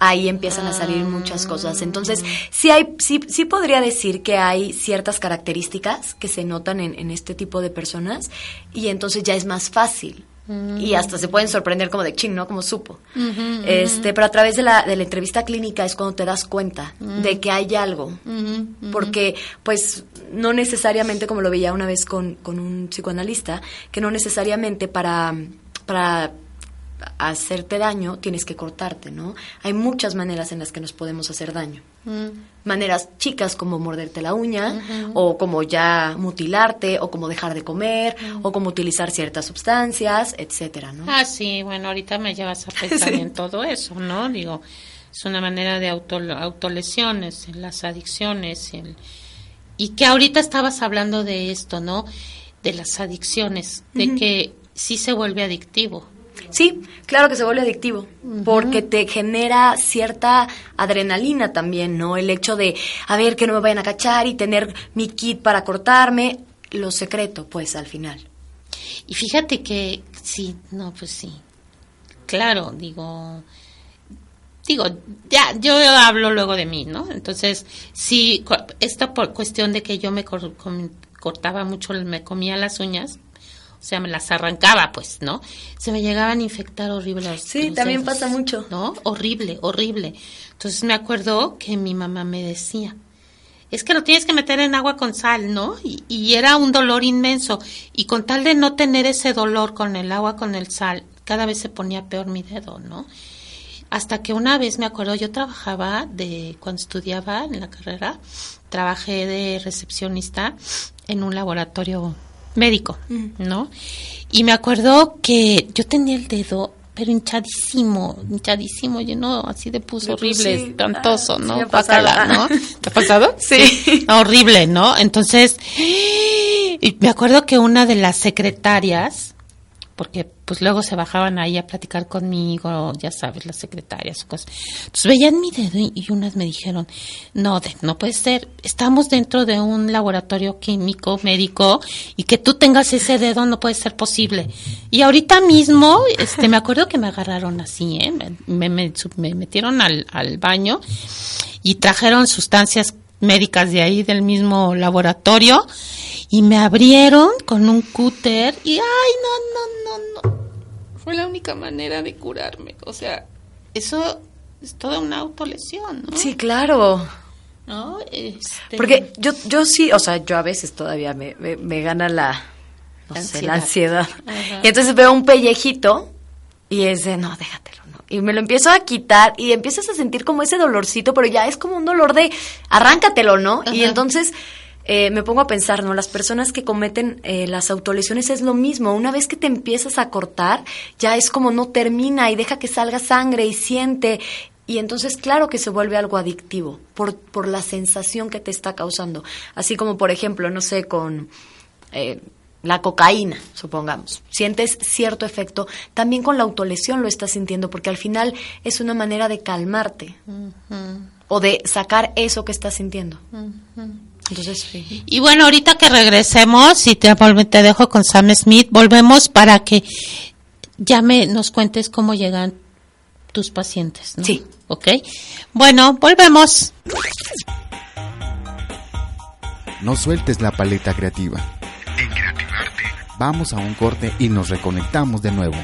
ahí empiezan a salir muchas cosas. Entonces, sí hay, sí, sí podría decir que hay ciertas características que se notan en, en este tipo de personas y entonces ya es más fácil. Y hasta se pueden sorprender como de ching, ¿no? Como supo. Este, pero a través de la, de la entrevista clínica es cuando te das cuenta de que hay algo. Porque, pues, no necesariamente, como lo veía una vez con, con un psicoanalista, que no necesariamente para, para hacerte daño tienes que cortarte, ¿no? Hay muchas maneras en las que nos podemos hacer daño. Maneras chicas como morderte la uña, o como ya mutilarte, o como dejar de comer, o como utilizar ciertas sustancias, etcétera, ¿no? Ah, sí, bueno, ahorita me llevas a pensar en todo eso, ¿no? Digo, es una manera de auto, autolesiones, las adicciones, el, y que ahorita estabas hablando de esto, ¿no? De las adicciones, de que sí se vuelve adictivo. Sí, claro que se vuelve adictivo, porque te genera cierta adrenalina también, ¿no? El hecho de, a ver, que no me vayan a cachar y tener mi kit para cortarme, lo secreto, pues, al final. Y fíjate que, sí, no, pues sí. Claro, digo, digo, ya, yo hablo luego de mí, ¿no? Entonces, sí, esta por cuestión de que yo me cortaba mucho, me comía las uñas, o sea, me las arrancaba, pues, ¿no? Se me llegaban a infectar horrible. Sí, también pasa mucho. ¿No? Horrible, horrible. Entonces me acuerdo que mi mamá me decía, es que lo tienes que meter en agua con sal, ¿no? Y, y, era un dolor inmenso. Y con tal de no tener ese dolor con el agua, con el sal, cada vez se ponía peor mi dedo, ¿no? Hasta que una vez me acuerdo, yo trabajaba de, cuando estudiaba en la carrera, trabajé de recepcionista en un laboratorio médico, ¿no? Y me acuerdo que yo tenía el dedo pero hinchadísimo, hinchadísimo, lleno así de pus horrible, sí. espantoso, ¿no? Sí, Bacala, ¿no? ¿Te ha pasado? Sí. horrible, ¿no? Entonces, y me acuerdo que una de las secretarias, porque pues luego se bajaban ahí a platicar conmigo, ya sabes, las secretarias o cosas. Entonces veían mi dedo y, unas me dijeron, no, de, no puede ser, estamos dentro de un laboratorio químico, médico, y que tú tengas ese dedo no puede ser posible. Y ahorita mismo, este, me acuerdo que me agarraron así, ¿eh? me, me, me metieron al, al baño y trajeron sustancias médicas de ahí, del mismo laboratorio, y me abrieron con un cúter y, ay, no, no, no, no. Fue la única manera de curarme. O sea, eso es toda una autolesión, ¿no? Sí, claro. ¿No? Este... Porque yo, yo sí, o sea, yo a veces todavía me, me, me gana la, no La sé, ansiedad. la ansiedad. Ajá. Y entonces veo un pellejito y es de, no, déjatelo, ¿no? Y me lo empiezo a quitar y empiezas a sentir como ese dolorcito, pero ya es como un dolor de, arráncatelo, ¿no? Y entonces eh, me pongo a pensar, ¿no? Las personas que cometen eh, las autolesiones es lo mismo. Una vez que te empiezas a cortar, ya es como no termina y deja que salga sangre y siente. Y entonces, claro que se vuelve algo adictivo por, por la sensación que te está causando. Así como, por ejemplo, no sé, con eh, la cocaína, supongamos. Sientes cierto efecto. También con la autolesión lo estás sintiendo, porque al final es una manera de calmarte o de sacar eso que estás sintiendo. Entonces, sí. Y bueno, ahorita que regresemos, y te, te dejo con Sam Smith, volvemos para que ya me nos cuentes cómo llegan tus pacientes, ¿no? Sí. ¿Ok? Bueno, volvemos. No sueltes la paleta creativa. En Creativarte. Vamos a un corte y nos reconectamos de nuevo.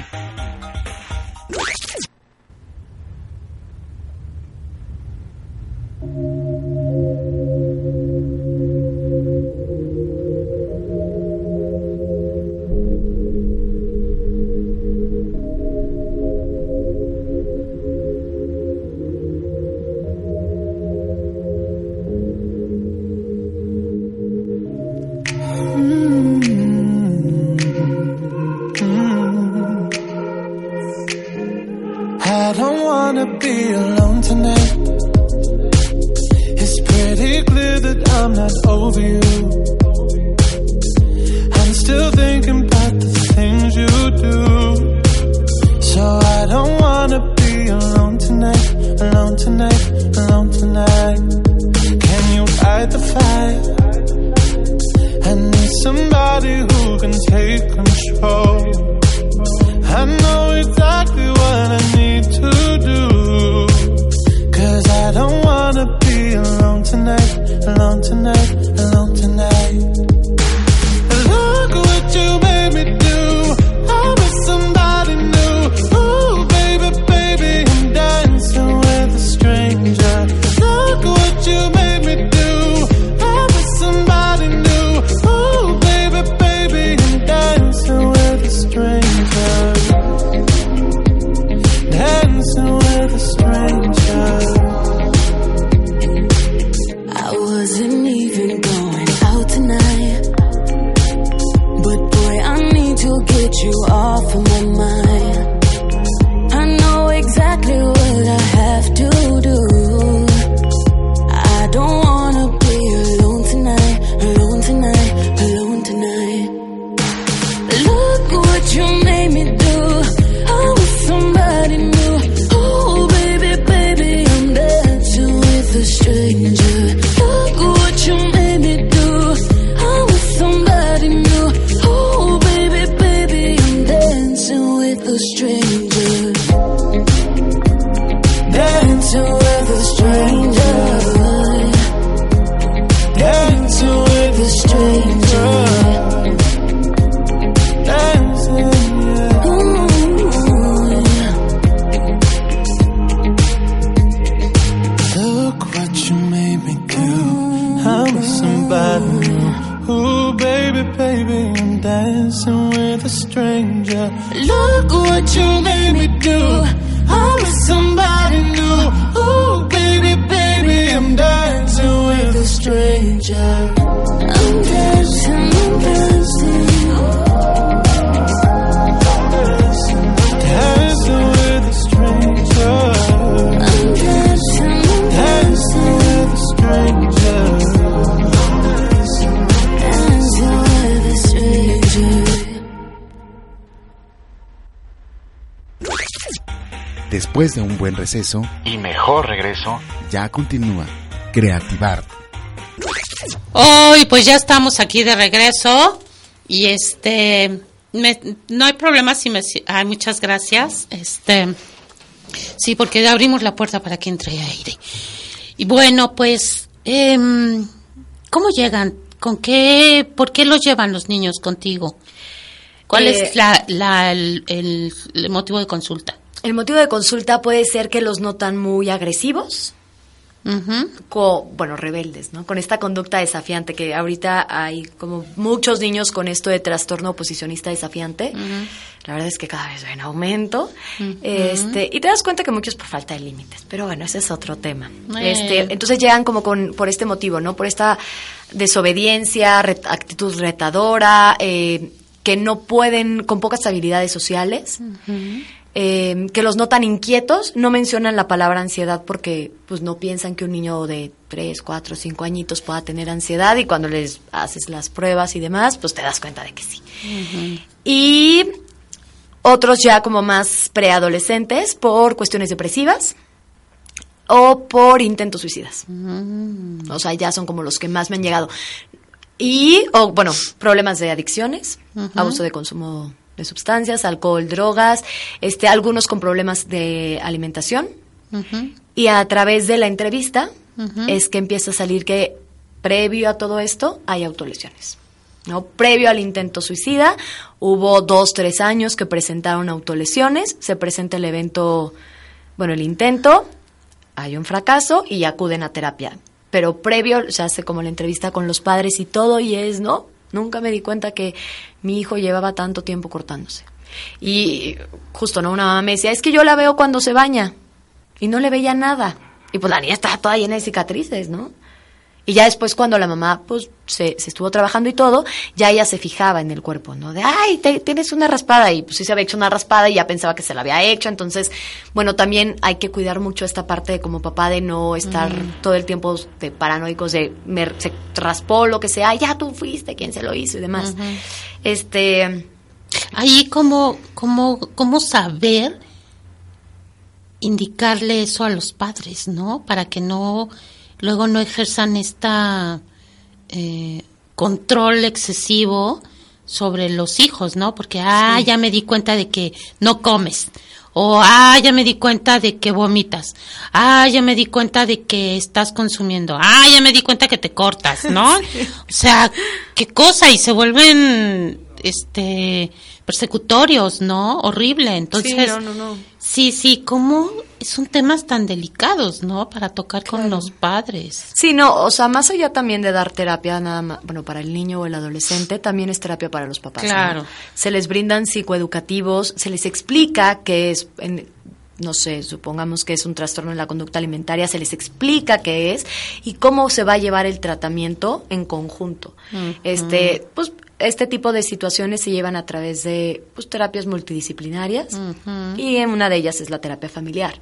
Después de un buen receso y mejor regreso, ya continúa Creativar. Hoy pues ya estamos aquí de regreso y este me- no hay problema si me ay, muchas gracias. Este sí, porque ya abrimos la puerta para que entre aire. Y bueno, pues em, ¿cómo llegan? ¿Con qué por qué los llevan los niños contigo? ¿Cuál Eh, es la, la- el, el- el motivo de consulta? El motivo de consulta puede ser que los notan muy agresivos, bueno, rebeldes, ¿no? Con esta conducta desafiante que ahorita hay como muchos niños con esto de trastorno oposicionista desafiante. La verdad es que cada vez va en aumento. Este, y te das cuenta que muchos por falta de límites, pero bueno, ese es otro tema. Este, entonces llegan como con por este motivo, ¿no? Por esta desobediencia, ret- actitud retadora, eh, que no pueden con pocas habilidades sociales eh, que los notan inquietos, no mencionan la palabra ansiedad porque pues no piensan que un niño de 3, 4, 5 añitos pueda tener ansiedad y cuando les haces las pruebas y demás, pues te das cuenta de que sí. Y otros ya como más preadolescentes por cuestiones depresivas o por intentos suicidas. O sea, ya son como los que más me han llegado. Y, o bueno, problemas de adicciones, abuso de consumo de sustancias, alcohol, drogas, este, algunos con problemas de alimentación. Y a través de la entrevista es que empieza a salir que previo a todo esto hay autolesiones. ¿no? Previo al intento suicida hubo dos, tres años que presentaron autolesiones, se presenta el evento, bueno, el intento, hay un fracaso y acuden a terapia. Pero previo se hace como la entrevista con los padres y todo y es, ¿no? Nunca me di cuenta que mi hijo llevaba tanto tiempo cortándose. Y justo, ¿no? Una mamá me decía, es que yo la veo cuando se baña y no le veía nada. Y pues la niña estaba toda llena de cicatrices, ¿no? Y ya después cuando la mamá pues se, se estuvo trabajando y todo, ya ella se fijaba en el cuerpo, ¿no? De, ay, te- tienes una raspada y pues sí se había hecho una raspada y ya pensaba que se la había hecho. Entonces, bueno, también hay que cuidar mucho esta parte de como papá de no estar todo el tiempo de paranoicos de me, se raspó lo que sea, ya tú fuiste quien se lo hizo y demás. Este, Ahí, ¿cómo, cómo, cómo saber indicarle eso a los padres, ¿no? Para que no, luego no ejerzan esta eh, control excesivo sobre los hijos, ¿no? Porque, ah, ya me di cuenta de que no comes. O, ah, ya me di cuenta de que vomitas. Ah, ya me di cuenta de que estás consumiendo. Ah, ya me di cuenta que te cortas, ¿no? O sea, qué cosa. Y se vuelven, este, persecutorios, ¿no? Horrible. Entonces, Sí, no, no, no. sí, sí, ¿cómo son temas tan delicados, ¿no? Para tocar con los padres. Sí, no, o sea, más allá también de dar terapia nada más, bueno, para el niño o el adolescente, también es terapia para los papás. ¿no? Claro. Se les brindan psicoeducativos, se les explica que es, en- no sé, supongamos que es un trastorno en la conducta alimentaria, se les explica qué es y cómo se va a llevar el tratamiento en conjunto. Este, pues este tipo de situaciones se llevan a través de pues, terapias multidisciplinarias y en una de ellas es la terapia familiar,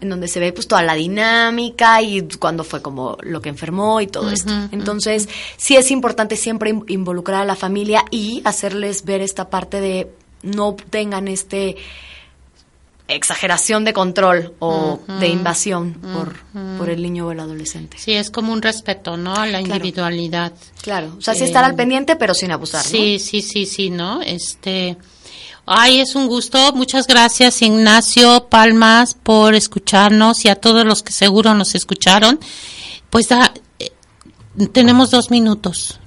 en donde se ve pues toda la dinámica y cuando fue como lo que enfermó y todo esto. Entonces, sí es importante siempre in- involucrar a la familia y hacerles ver esta parte de no tengan este exageración de control o de invasión por, por el niño o el adolescente. Sí, es como un respeto, ¿no? A la individualidad. Claro, o sea, sí Eh, estar al pendiente, pero sin abusar, ¿no? Sí, sí, sí, sí, ¿no? Este, ay, es un gusto. Muchas gracias, Ignacio Palmas, por escucharnos y a todos los que seguro nos escucharon. Pues da, eh, tenemos dos minutos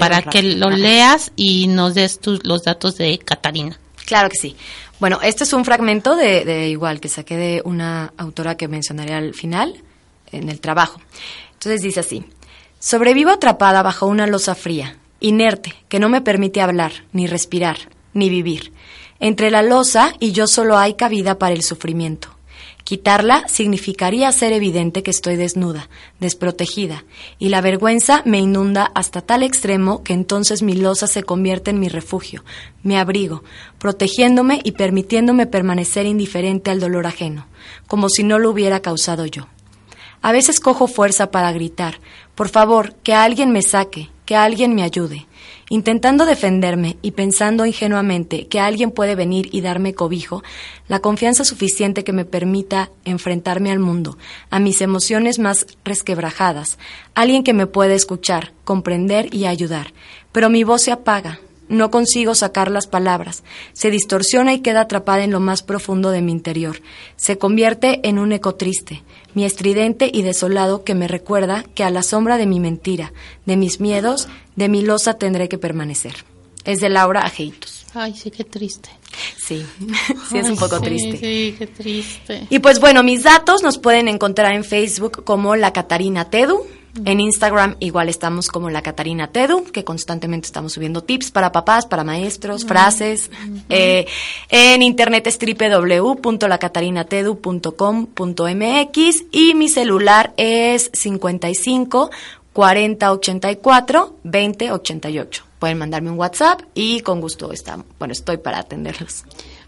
para rápido. que lo Ajá. leas y nos des tus, los datos de Catarina. Claro que sí. Bueno, este es un fragmento de, de igual que saqué de una autora que mencionaré al final en el trabajo. Entonces dice así: Sobrevivo atrapada bajo una losa fría, inerte, que no me permite hablar, ni respirar, ni vivir. Entre la losa y yo solo hay cabida para el sufrimiento. Quitarla significaría hacer evidente que estoy desnuda, desprotegida, y la vergüenza me inunda hasta tal extremo que entonces mi losa se convierte en mi refugio, mi abrigo, protegiéndome y permitiéndome permanecer indiferente al dolor ajeno, como si no lo hubiera causado yo. A veces cojo fuerza para gritar, por favor, que alguien me saque, que alguien me ayude, intentando defenderme y pensando ingenuamente que alguien puede venir y darme cobijo, la confianza suficiente que me permita enfrentarme al mundo, a mis emociones más resquebrajadas, alguien que me pueda escuchar, comprender y ayudar. Pero mi voz se apaga, no consigo sacar las palabras. Se distorsiona y queda atrapada en lo más profundo de mi interior. Se convierte en un eco triste, mi estridente y desolado que me recuerda que a la sombra de mi mentira, de mis miedos, de mi losa tendré que permanecer. Es de Laura Ajeitos. Ay, sí, qué triste. Sí, sí es un Ay, poco sí, triste. Sí, qué triste. Y pues bueno, mis datos nos pueden encontrar en Facebook como La Catarina Tedu. En Instagram igual estamos como La Catarina Tedu, que constantemente estamos subiendo tips para papás, para maestros, frases. Eh, en internet es www.lacatarinatedu.com.mx y mi celular es 55 40 84 20 88. Pueden mandarme un WhatsApp y con gusto está, bueno, estoy para atenderlos.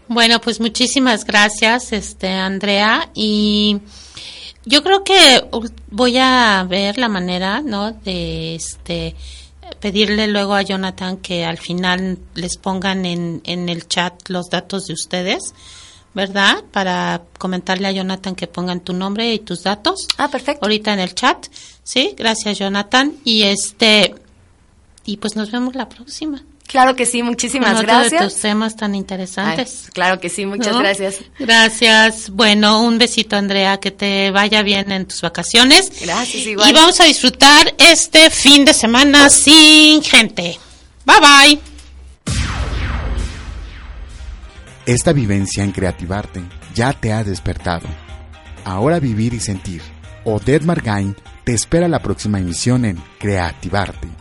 Bueno, pues muchísimas gracias, este Andrea, y yo creo que voy a ver la manera, ¿no? De este pedirle luego a Jonathan que al final les pongan en, en el chat los datos de ustedes, ¿verdad? Para comentarle a Jonathan que pongan tu nombre y tus datos. Ah, perfecto. Ahorita en el chat, ¿sí? Gracias, Jonathan. Y este, y pues nos vemos la próxima. Claro que sí, muchísimas Con otro de gracias. tus temas tan Ay, interesantes. claro que sí, muchas ¿no? gracias. Gracias. Bueno, un besito, Andrea, que te vaya bien en tus vacaciones. Gracias, igual. Y vamos a disfrutar este fin de semana sin gente. Bye bye. Esta vivencia en Creativarte ya te ha despertado. Ahora vivir y sentir. Odette Margain te espera la próxima emisión en Creativarte.